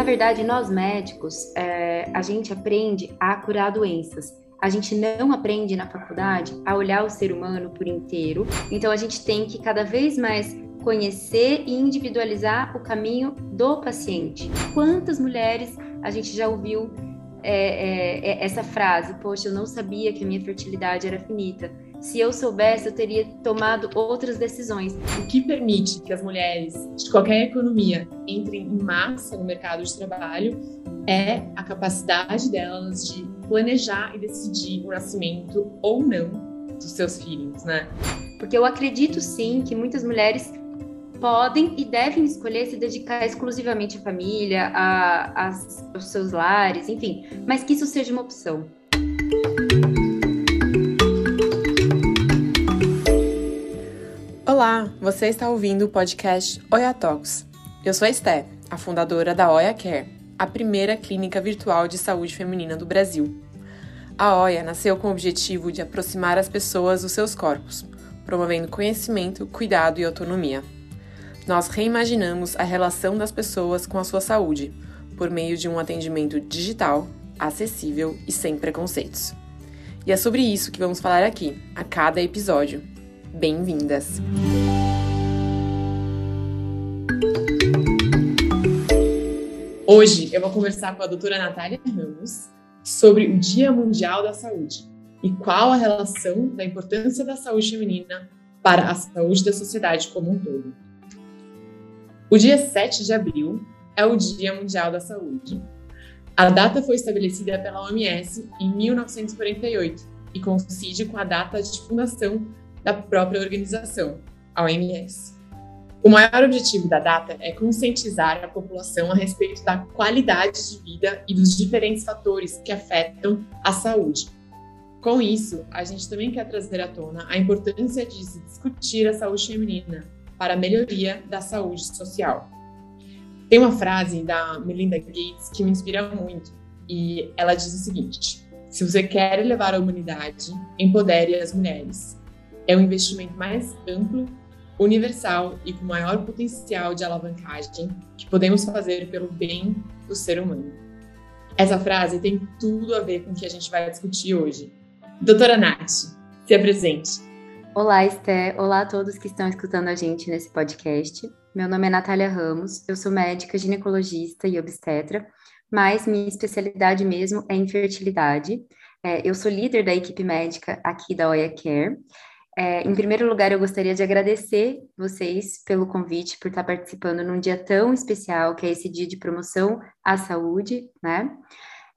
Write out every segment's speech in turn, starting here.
Na verdade, nós médicos, é, a gente aprende a curar doenças. A gente não aprende na faculdade a olhar o ser humano por inteiro. Então, a gente tem que cada vez mais conhecer e individualizar o caminho do paciente. Quantas mulheres a gente já ouviu é, é, é, essa frase? Poxa, eu não sabia que a minha fertilidade era finita. Se eu soubesse, eu teria tomado outras decisões. O que permite que as mulheres de qualquer economia entrem em massa no mercado de trabalho é a capacidade delas de planejar e decidir o nascimento ou não dos seus filhos, né? Porque eu acredito sim que muitas mulheres podem e devem escolher se dedicar exclusivamente à família, a, a, aos seus lares, enfim, mas que isso seja uma opção. Olá, você está ouvindo o podcast Oia Talks. Eu sou a Esté, a fundadora da Oia Care, a primeira clínica virtual de saúde feminina do Brasil. A Oia nasceu com o objetivo de aproximar as pessoas dos seus corpos, promovendo conhecimento, cuidado e autonomia. Nós reimaginamos a relação das pessoas com a sua saúde por meio de um atendimento digital, acessível e sem preconceitos. E é sobre isso que vamos falar aqui, a cada episódio Bem-vindas! Hoje eu vou conversar com a doutora Natália Ramos sobre o Dia Mundial da Saúde e qual a relação da importância da saúde feminina para a saúde da sociedade como um todo. O dia 7 de abril é o Dia Mundial da Saúde. A data foi estabelecida pela OMS em 1948 e coincide com a data de fundação da própria organização, a OMS. O maior objetivo da data é conscientizar a população a respeito da qualidade de vida e dos diferentes fatores que afetam a saúde. Com isso, a gente também quer trazer à tona a importância de se discutir a saúde feminina para a melhoria da saúde social. Tem uma frase da Melinda Gates que me inspira muito e ela diz o seguinte: se você quer elevar a humanidade, empodere as mulheres é um investimento mais amplo, universal e com maior potencial de alavancagem que podemos fazer pelo bem do ser humano. Essa frase tem tudo a ver com o que a gente vai discutir hoje. Doutora Nath, se apresente. Olá, Esté. Olá a todos que estão escutando a gente nesse podcast. Meu nome é Natália Ramos, eu sou médica ginecologista e obstetra, mas minha especialidade mesmo é infertilidade. É, eu sou líder da equipe médica aqui da Oia Care é, em primeiro lugar, eu gostaria de agradecer vocês pelo convite, por estar participando num dia tão especial, que é esse dia de promoção à saúde, né?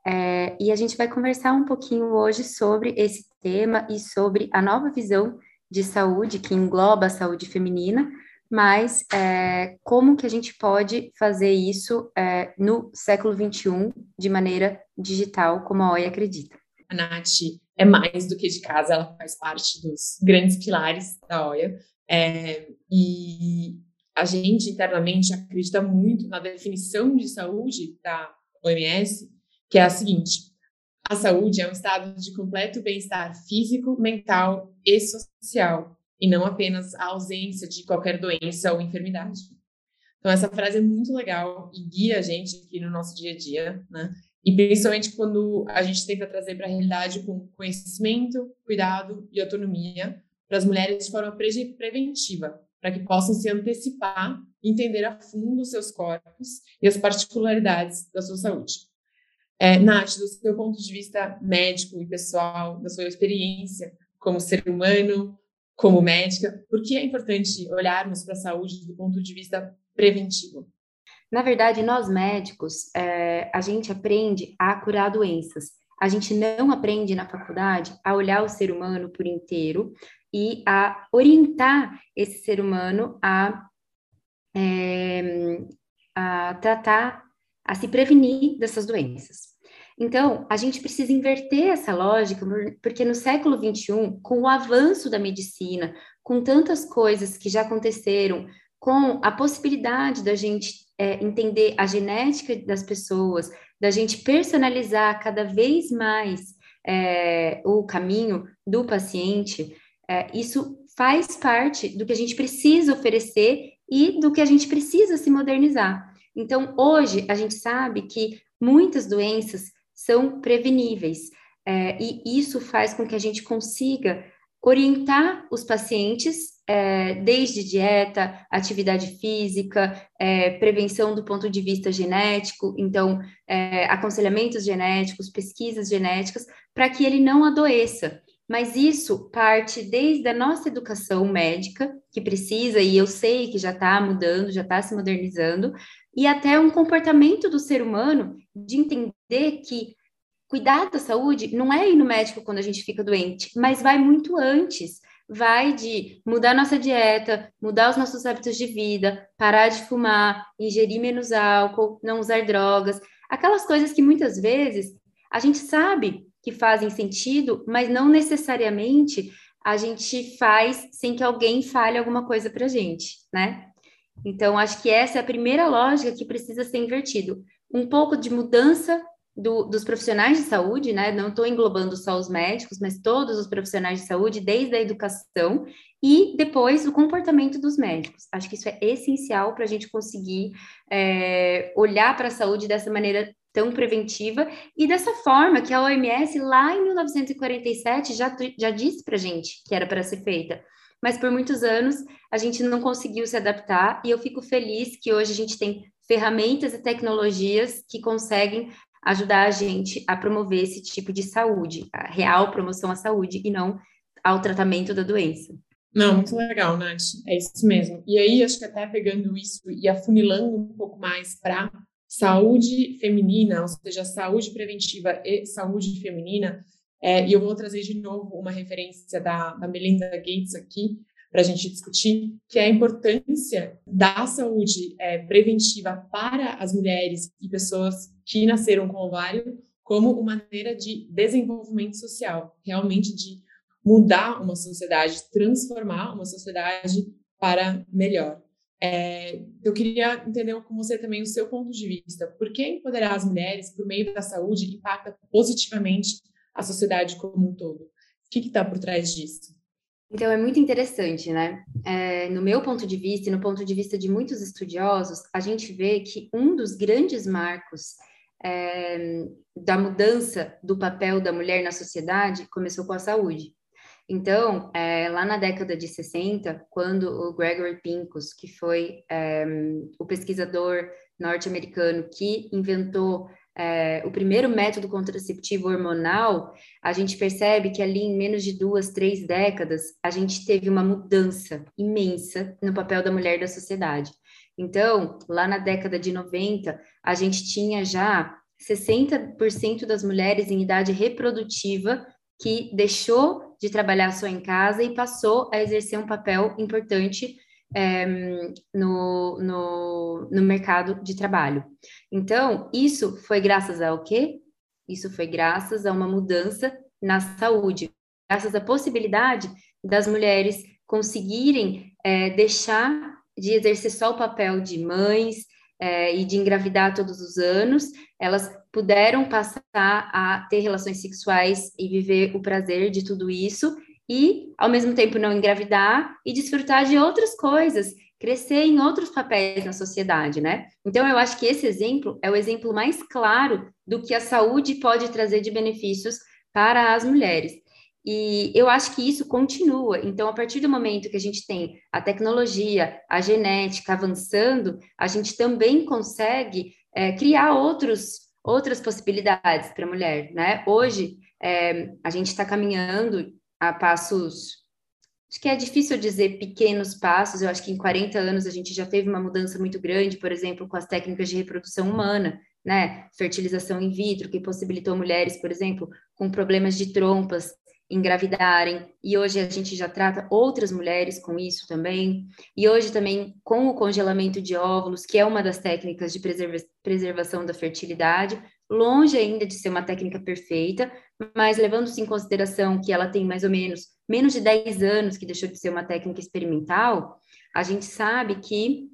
É, e a gente vai conversar um pouquinho hoje sobre esse tema e sobre a nova visão de saúde que engloba a saúde feminina, mas é, como que a gente pode fazer isso é, no século XXI de maneira digital, como a OI acredita. Nath é mais do que de casa, ela faz parte dos grandes pilares da OIA. É, e a gente internamente acredita muito na definição de saúde da OMS, que é a seguinte: a saúde é um estado de completo bem-estar físico, mental e social, e não apenas a ausência de qualquer doença ou enfermidade. Então, essa frase é muito legal e guia a gente aqui no nosso dia a dia, né? E principalmente quando a gente tenta trazer para a realidade com conhecimento, cuidado e autonomia para as mulheres de forma pre preventiva, para que possam se antecipar entender a fundo os seus corpos e as particularidades da sua saúde. É, Nath, do seu ponto de vista médico e pessoal, da sua experiência como ser humano, como médica, por que é importante olharmos para a saúde do ponto de vista preventivo? Na verdade, nós médicos, é, a gente aprende a curar doenças. A gente não aprende na faculdade a olhar o ser humano por inteiro e a orientar esse ser humano a, é, a tratar, a se prevenir dessas doenças. Então, a gente precisa inverter essa lógica, porque no século XXI, com o avanço da medicina, com tantas coisas que já aconteceram, com a possibilidade da gente é, entender a genética das pessoas, da gente personalizar cada vez mais é, o caminho do paciente, é, isso faz parte do que a gente precisa oferecer e do que a gente precisa se modernizar. Então, hoje, a gente sabe que muitas doenças são preveníveis, é, e isso faz com que a gente consiga orientar os pacientes é, desde dieta, atividade física, é, prevenção do ponto de vista genético, então, é, aconselhamentos genéticos, pesquisas genéticas, para que ele não adoeça. Mas isso parte desde a nossa educação médica, que precisa, e eu sei que já está mudando, já está se modernizando, e até um comportamento do ser humano de entender que cuidar da saúde não é ir no médico quando a gente fica doente, mas vai muito antes. Vai de mudar nossa dieta, mudar os nossos hábitos de vida, parar de fumar, ingerir menos álcool, não usar drogas, aquelas coisas que muitas vezes a gente sabe que fazem sentido, mas não necessariamente a gente faz sem que alguém fale alguma coisa para gente, né? Então, acho que essa é a primeira lógica que precisa ser invertido. Um pouco de mudança do, dos profissionais de saúde, né? Não estou englobando só os médicos, mas todos os profissionais de saúde, desde a educação e depois o comportamento dos médicos. Acho que isso é essencial para a gente conseguir é, olhar para a saúde dessa maneira tão preventiva e dessa forma que a OMS lá em 1947 já, já disse para gente que era para ser feita. Mas por muitos anos a gente não conseguiu se adaptar e eu fico feliz que hoje a gente tem ferramentas e tecnologias que conseguem ajudar a gente a promover esse tipo de saúde, a real promoção à saúde e não ao tratamento da doença. Não, muito legal, Nath. É isso mesmo. E aí, acho que até pegando isso e afunilando um pouco mais para saúde feminina, ou seja, saúde preventiva e saúde feminina, é, e eu vou trazer de novo uma referência da, da Melinda Gates aqui, para a gente discutir, que é a importância da saúde é, preventiva para as mulheres e pessoas que nasceram com ovário como uma maneira de desenvolvimento social, realmente de mudar uma sociedade, transformar uma sociedade para melhor. É, eu queria entender com você também o seu ponto de vista. Por que empoderar as mulheres por meio da saúde impacta positivamente a sociedade como um todo? O que está por trás disso? Então, é muito interessante, né? É, no meu ponto de vista e no ponto de vista de muitos estudiosos, a gente vê que um dos grandes marcos é, da mudança do papel da mulher na sociedade começou com a saúde. Então, é, lá na década de 60, quando o Gregory Pincus, que foi é, o pesquisador norte-americano que inventou é, o primeiro método contraceptivo hormonal, a gente percebe que ali em menos de duas, três décadas, a gente teve uma mudança imensa no papel da mulher da sociedade. Então, lá na década de 90, a gente tinha já 60% das mulheres em idade reprodutiva que deixou de trabalhar só em casa e passou a exercer um papel importante é, no, no, no mercado de trabalho. Então, isso foi graças ao quê? Isso foi graças a uma mudança na saúde, graças à possibilidade das mulheres conseguirem é, deixar de exercer só o papel de mães é, e de engravidar todos os anos, elas puderam passar a ter relações sexuais e viver o prazer de tudo isso e, ao mesmo tempo, não engravidar e desfrutar de outras coisas, crescer em outros papéis na sociedade, né? Então, eu acho que esse exemplo é o exemplo mais claro do que a saúde pode trazer de benefícios para as mulheres. E eu acho que isso continua. Então, a partir do momento que a gente tem a tecnologia, a genética avançando, a gente também consegue é, criar outros, outras possibilidades para a mulher, né? Hoje, é, a gente está caminhando a passos. Acho que é difícil dizer pequenos passos, eu acho que em 40 anos a gente já teve uma mudança muito grande, por exemplo, com as técnicas de reprodução humana, né? Fertilização in vitro, que possibilitou mulheres, por exemplo, com problemas de trompas engravidarem, e hoje a gente já trata outras mulheres com isso também, e hoje também com o congelamento de óvulos, que é uma das técnicas de preserva preservação da fertilidade, longe ainda de ser uma técnica perfeita, mas levando-se em consideração que ela tem mais ou menos menos de 10 anos que deixou de ser uma técnica experimental, a gente sabe que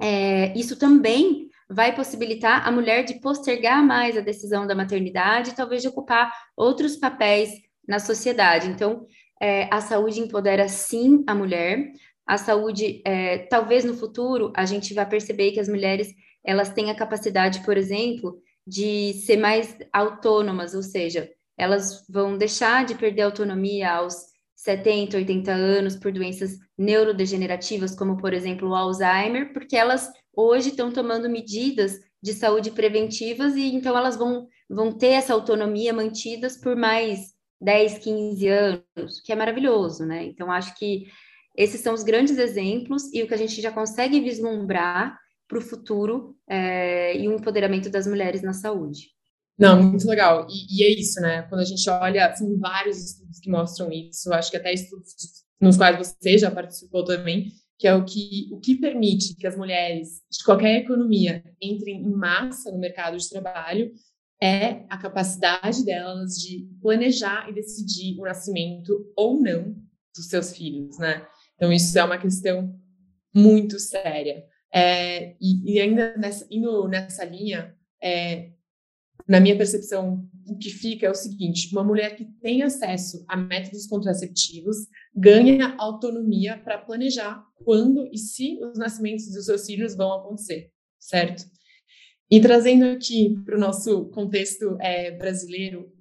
é, isso também vai possibilitar a mulher de postergar mais a decisão da maternidade, talvez de ocupar outros papéis na sociedade. Então, é, a saúde empodera sim a mulher. A saúde, é, talvez no futuro, a gente vai perceber que as mulheres elas têm a capacidade, por exemplo, de ser mais autônomas, ou seja, elas vão deixar de perder autonomia aos 70, 80 anos por doenças neurodegenerativas, como, por exemplo, o Alzheimer, porque elas hoje estão tomando medidas de saúde preventivas e então elas vão, vão ter essa autonomia mantidas por mais 10, 15 anos, que é maravilhoso, né? Então, acho que esses são os grandes exemplos e o que a gente já consegue vislumbrar para o futuro é, e o empoderamento das mulheres na saúde. Não, muito legal. E, e, é isso, né? Quando a gente olha, são vários estudos que mostram isso. Acho que até estudos nos quais você já participou também, que é o que, o que permite que as mulheres de qualquer economia entrem em massa no mercado de trabalho é a capacidade delas de planejar e decidir o nascimento ou não dos seus filhos, né? Então, isso é uma questão muito séria. É, e, e, ainda nessa, indo nessa linha, é, na minha percepção, o que fica é o seguinte: uma mulher que tem acesso a métodos contraceptivos ganha autonomia para planejar quando e se os nascimentos dos seus filhos vão acontecer, certo? E trazendo aqui para o nosso contexto é, brasileiro,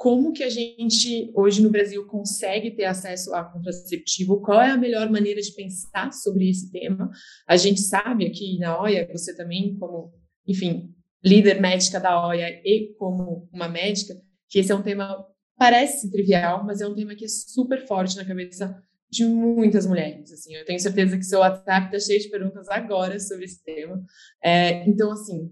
como que a gente hoje no Brasil consegue ter acesso a contraceptivo? Qual é a melhor maneira de pensar sobre esse tema? A gente sabe aqui na OIA, você também como, enfim, líder médica da OIA e como uma médica, que esse é um tema parece trivial, mas é um tema que é super forte na cabeça de muitas mulheres. Assim, eu tenho certeza que seu WhatsApp está cheio de perguntas agora sobre esse tema. É, então, assim,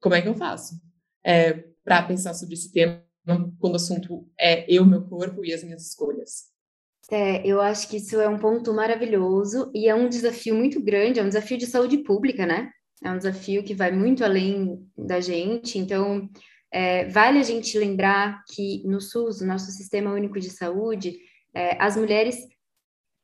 como é que eu faço é, para pensar sobre esse tema quando o assunto é eu, meu corpo e as minhas escolhas? É, eu acho que isso é um ponto maravilhoso e é um desafio muito grande, é um desafio de saúde pública, né? é um desafio que vai muito além da gente. Então, é, vale a gente lembrar que no SUS, o nosso Sistema Único de Saúde, é, as mulheres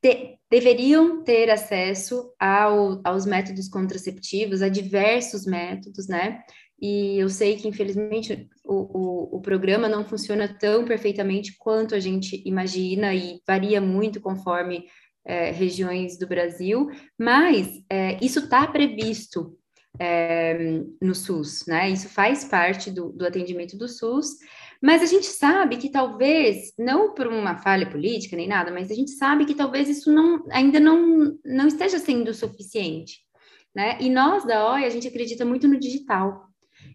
te, deveriam ter acesso ao, aos métodos contraceptivos, a diversos métodos, né? E eu sei que, infelizmente, o, o, o, programa não funciona tão perfeitamente quanto a gente imagina e varia muito conforme é, regiões do Brasil, mas é, isso está previsto é, no SUS, né? Isso faz parte do, do atendimento do SUS, mas a gente sabe que talvez, não por uma falha política nem nada, mas a gente sabe que talvez isso não, ainda não, não esteja sendo suficiente, né? E nós da OIA, a gente acredita muito no digital.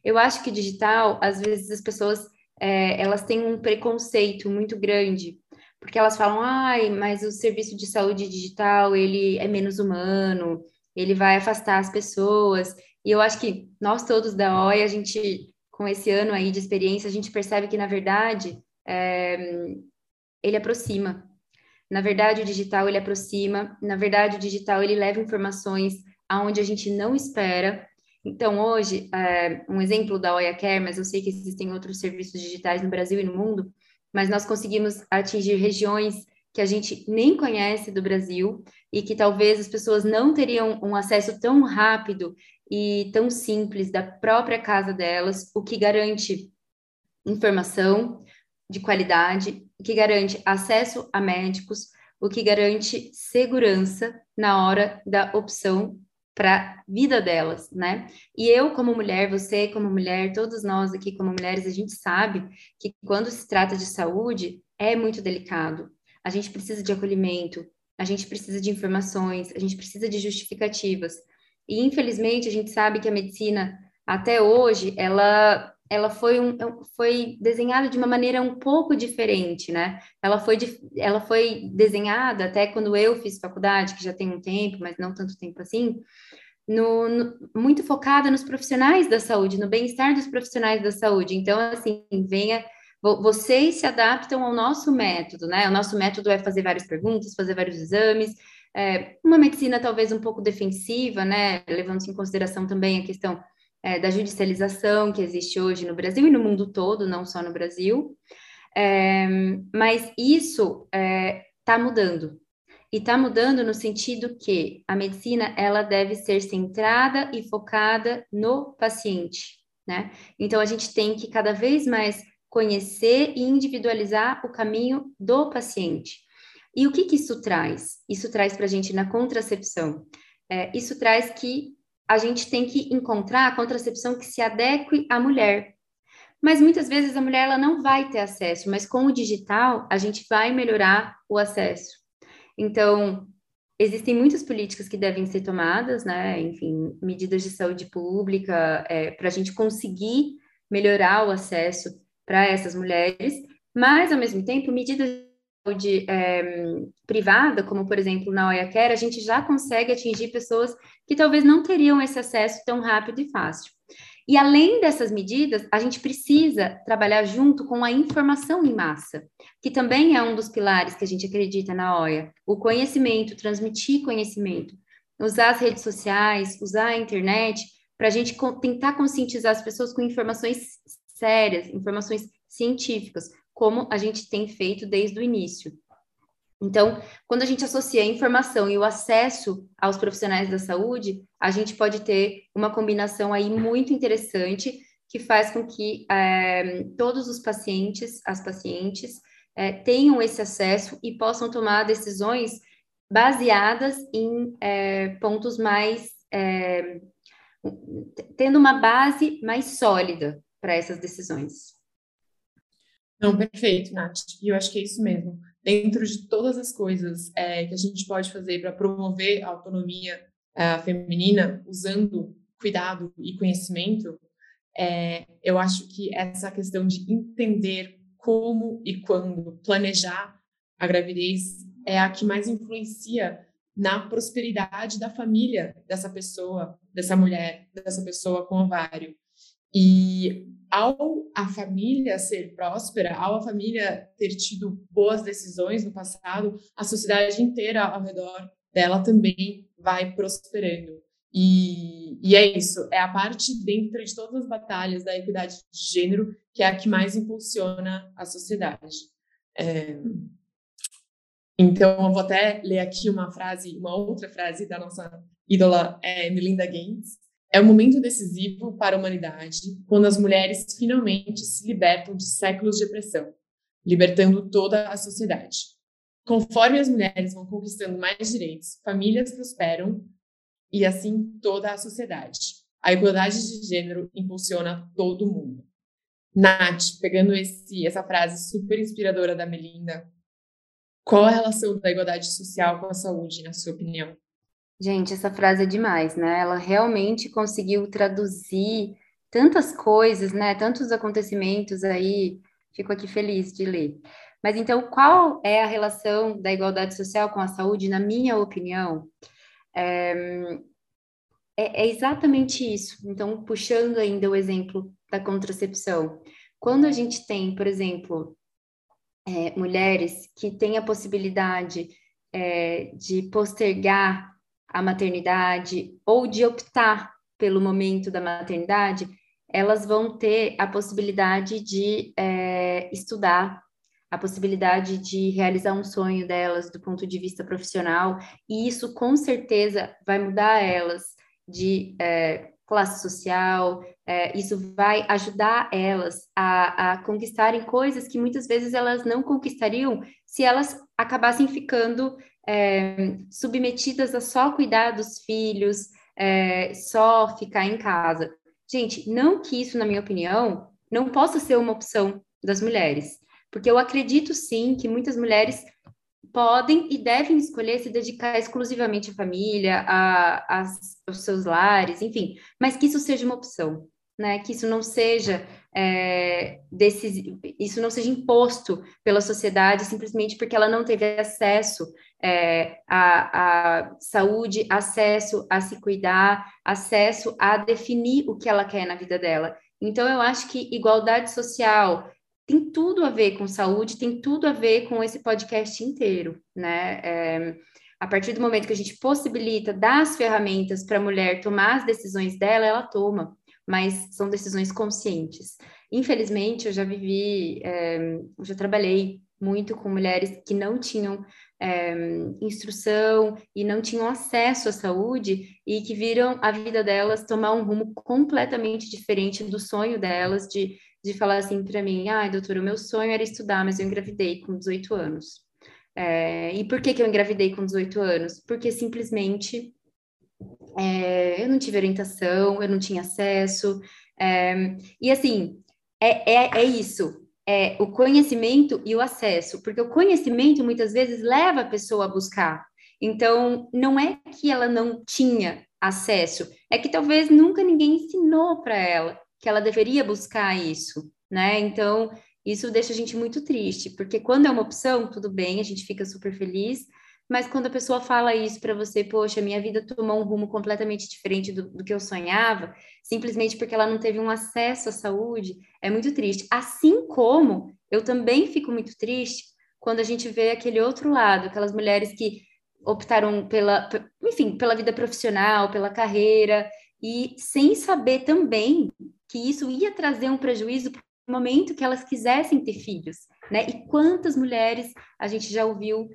Eu acho que digital, às vezes as pessoas, é, elas têm um preconceito muito grande, porque elas falam, ai, mas o serviço de saúde digital, ele é menos humano, ele vai afastar as pessoas. E eu acho que nós todos da OI, a gente, com esse ano aí de experiência, a gente percebe que, na verdade, é, ele aproxima. Na verdade, o digital, ele aproxima. Na verdade, o digital, ele leva informações aonde a gente não espera. Então, hoje, é, um exemplo da Oia Care, mas eu sei que existem outros serviços digitais no Brasil e no mundo, mas nós conseguimos atingir regiões que a gente nem conhece do Brasil e que talvez as pessoas não teriam um acesso tão rápido e tão simples da própria casa delas, o que garante informação de qualidade, o que garante acesso a médicos, o que garante segurança na hora da opção para a vida delas, né? E eu como mulher, você como mulher, todos nós aqui como mulheres, a gente sabe que quando se trata de saúde é muito delicado. A gente precisa de acolhimento, a gente precisa de informações, a gente precisa de justificativas. E infelizmente a gente sabe que a medicina até hoje ela ela foi, um, foi desenhada de uma maneira um pouco diferente, né? Ela foi, ela foi desenhada até quando eu fiz faculdade, que já tem um tempo, mas não tanto tempo assim, no, no, muito focada nos profissionais da saúde, no bem-estar dos profissionais da saúde. Então, assim, venha, vocês se adaptam ao nosso método, né? O nosso método é fazer várias perguntas, fazer vários exames, é, uma medicina talvez um pouco defensiva, né, levando em consideração também a questão é, da judicialização que existe hoje no Brasil e no mundo todo, não só no Brasil. É, mas isso está é, mudando. E está mudando no sentido que a medicina ela deve ser centrada e focada no paciente, né? Então a gente tem que cada vez mais conhecer e individualizar o caminho do paciente. E o que, que isso traz? Isso traz para a gente na contracepção. É, isso traz que a gente tem que encontrar a contracepção que se adeque à mulher. Mas muitas vezes a mulher ela não vai ter acesso, mas com o digital a gente vai melhorar o acesso. Então, existem muitas políticas que devem ser tomadas, né? Enfim, medidas de saúde pública é, para a gente conseguir melhorar o acesso para essas mulheres, mas ao mesmo tempo medidas saúde é, privada, como por exemplo na Oia Care, a gente já consegue atingir pessoas que talvez não teriam esse acesso tão rápido e fácil. E além dessas medidas, a gente precisa trabalhar junto com a informação em massa, que também é um dos pilares que a gente acredita na OIA. O conhecimento, transmitir conhecimento, usar as redes sociais, usar a internet, para a gente tentar conscientizar as pessoas com informações sérias, informações científicas, como a gente tem feito desde o início. Então, quando a gente associa a informação e o acesso aos profissionais da saúde, a gente pode ter uma combinação aí muito interessante que faz com que é, todos os pacientes, as pacientes, é, tenham esse acesso e possam tomar decisões baseadas em é, pontos mais. tendo uma base mais sólida para essas decisões. Não, perfeito, Nath. E eu acho que é isso mesmo dentro de todas as coisas é, que a gente pode fazer para promover a autonomia é, feminina, usando cuidado e conhecimento, é, eu acho que essa questão de entender como e quando planejar a gravidez é a que mais influencia na prosperidade da família dessa pessoa, dessa mulher, dessa pessoa com ovário. E ao a família ser próspera, ao a família ter tido boas decisões no passado, a sociedade inteira ao redor dela também vai prosperando. E, e é isso, é a parte dentro de todas as batalhas da equidade de gênero que é a que mais impulsiona a sociedade. É... Então, eu vou até ler aqui uma frase, uma outra frase da nossa ídola é, Melinda Gates, é um momento decisivo para a humanidade quando as mulheres finalmente se libertam de séculos de opressão, libertando toda a sociedade. Conforme as mulheres vão conquistando mais direitos, famílias prosperam e assim toda a sociedade. A igualdade de gênero impulsiona todo mundo. Nath, pegando esse, essa frase super inspiradora da Melinda, qual a relação da igualdade social com a saúde, na sua opinião? Gente, essa frase é demais, né? Ela realmente conseguiu traduzir tantas coisas, né? Tantos acontecimentos aí. Fico aqui feliz de ler. Mas então, qual é a relação da igualdade social com a saúde? Na minha opinião, é, é, é exatamente isso. Então, puxando ainda o exemplo da contracepção. Quando a gente tem, por exemplo, é, mulheres que têm a possibilidade é, de postergar a maternidade ou de optar pelo momento da maternidade, elas vão ter a possibilidade de é, estudar, a possibilidade de realizar um sonho delas do ponto de vista profissional, e isso com certeza vai mudar elas de é, classe social, é, isso vai ajudar elas a, a conquistarem coisas que muitas vezes elas não conquistariam se elas acabassem ficando é, submetidas a só cuidar dos filhos, é, só ficar em casa. Gente, não que isso, na minha opinião, não possa ser uma opção das mulheres, porque eu acredito sim que muitas mulheres podem e devem escolher se dedicar exclusivamente à família, a, a, aos seus lares, enfim, mas que isso seja uma opção, né? Que isso não seja é, isso não seja imposto pela sociedade simplesmente porque ela não teve acesso é, à, à saúde, acesso a se cuidar, acesso a definir o que ela quer na vida dela. Então, eu acho que igualdade social tem tudo a ver com saúde, tem tudo a ver com esse podcast inteiro, né? É, a partir do momento que a gente possibilita, dar as ferramentas para a mulher tomar as decisões dela, ela toma mas são decisões conscientes. Infelizmente, eu já vivi, é, eu já trabalhei muito com mulheres que não tinham é, instrução e não tinham acesso à saúde e que viram a vida delas tomar um rumo completamente diferente do sonho delas de, de falar assim para mim, ai, ah, doutora, o meu sonho era estudar, mas eu engravidei com 18 anos. É, e por que, que eu engravidei com 18 anos? Porque simplesmente é, eu não tive orientação, eu não tinha acesso. É, e assim, é, é, é isso, é o conhecimento e o acesso, porque o conhecimento muitas vezes leva a pessoa a buscar. Então, não é que ela não tinha acesso, é que talvez nunca ninguém ensinou para ela que ela deveria buscar isso, né? Então, isso deixa a gente muito triste, porque quando é uma opção, tudo bem, a gente fica super feliz, mas quando a pessoa fala isso para você, poxa, minha vida tomou um rumo completamente diferente do, do, que eu sonhava, simplesmente porque ela não teve um acesso à saúde, é muito triste. Assim como eu também fico muito triste quando a gente vê aquele outro lado, aquelas mulheres que optaram pela, enfim, pela vida profissional, pela carreira, e sem saber também que isso ia trazer um prejuízo para o momento que elas quisessem ter filhos, né? E quantas mulheres a gente já ouviu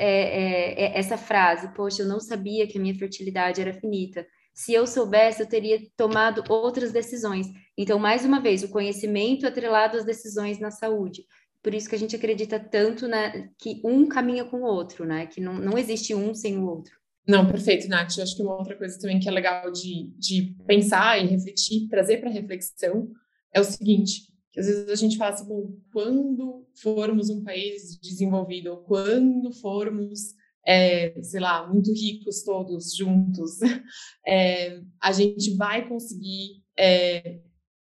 é, é, é, essa frase, poxa, eu não sabia que a minha fertilidade era finita. Se eu soubesse, eu teria tomado outras decisões. Então, mais uma vez, o conhecimento atrelado às decisões na saúde. Por isso que a gente acredita tanto né, que um caminha com o outro, né? Que não, não existe um sem o outro. Não, perfeito, Nath. Eu acho que uma outra coisa também que é legal de, de pensar e refletir, trazer para reflexão, é o seguinte: que às vezes a gente fala assim, bom, quando formos um país desenvolvido, ou quando formos, é, sei lá, muito ricos todos juntos, é, a gente vai conseguir é,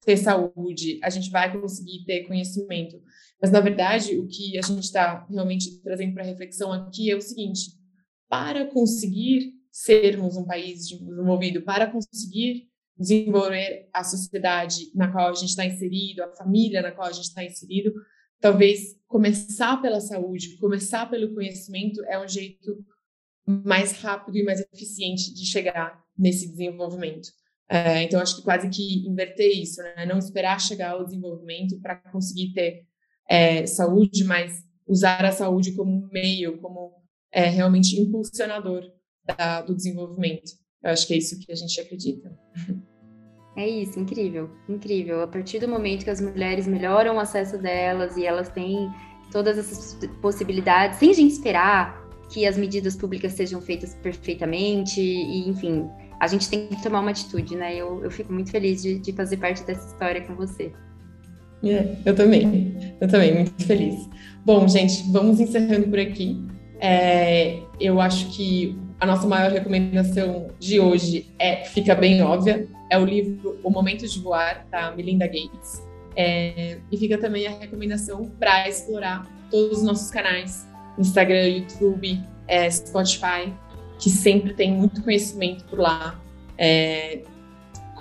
ter saúde, a gente vai conseguir ter conhecimento. Mas, na verdade, o que a gente está realmente trazendo para reflexão aqui é o seguinte: para conseguir sermos um país desenvolvido, para conseguir desenvolver a sociedade na qual a gente está inserido, a família na qual a gente está inserido, talvez começar pela saúde, começar pelo conhecimento é um jeito mais rápido e mais eficiente de chegar nesse desenvolvimento. É, então, acho que quase que inverter isso, né? não esperar chegar ao desenvolvimento para conseguir ter é, saúde, mas usar a saúde como meio, como é, realmente impulsionador da, do desenvolvimento. Eu acho que é isso que a gente acredita. É isso, incrível, incrível. A partir do momento que as mulheres melhoram o acesso delas e elas têm todas essas possibilidades, sem a gente esperar que as medidas públicas sejam feitas perfeitamente, e enfim, a gente tem que tomar uma atitude, né? Eu, eu fico muito feliz de, de fazer parte dessa história com você. É, eu também, eu também, muito feliz. Bom, gente, vamos encerrando por aqui. É, eu acho que a nossa maior recomendação de hoje é fica bem óbvia, é o livro O Momento de Voar, da Melinda Gates. É, e fica também a recomendação para explorar todos os nossos canais, Instagram, YouTube, é, Spotify, que sempre tem muito conhecimento por lá, é,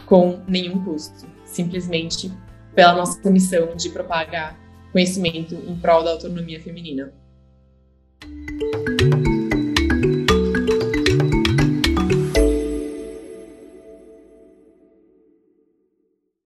com nenhum custo, simplesmente pela nossa missão de propagar conhecimento em prol da autonomia feminina.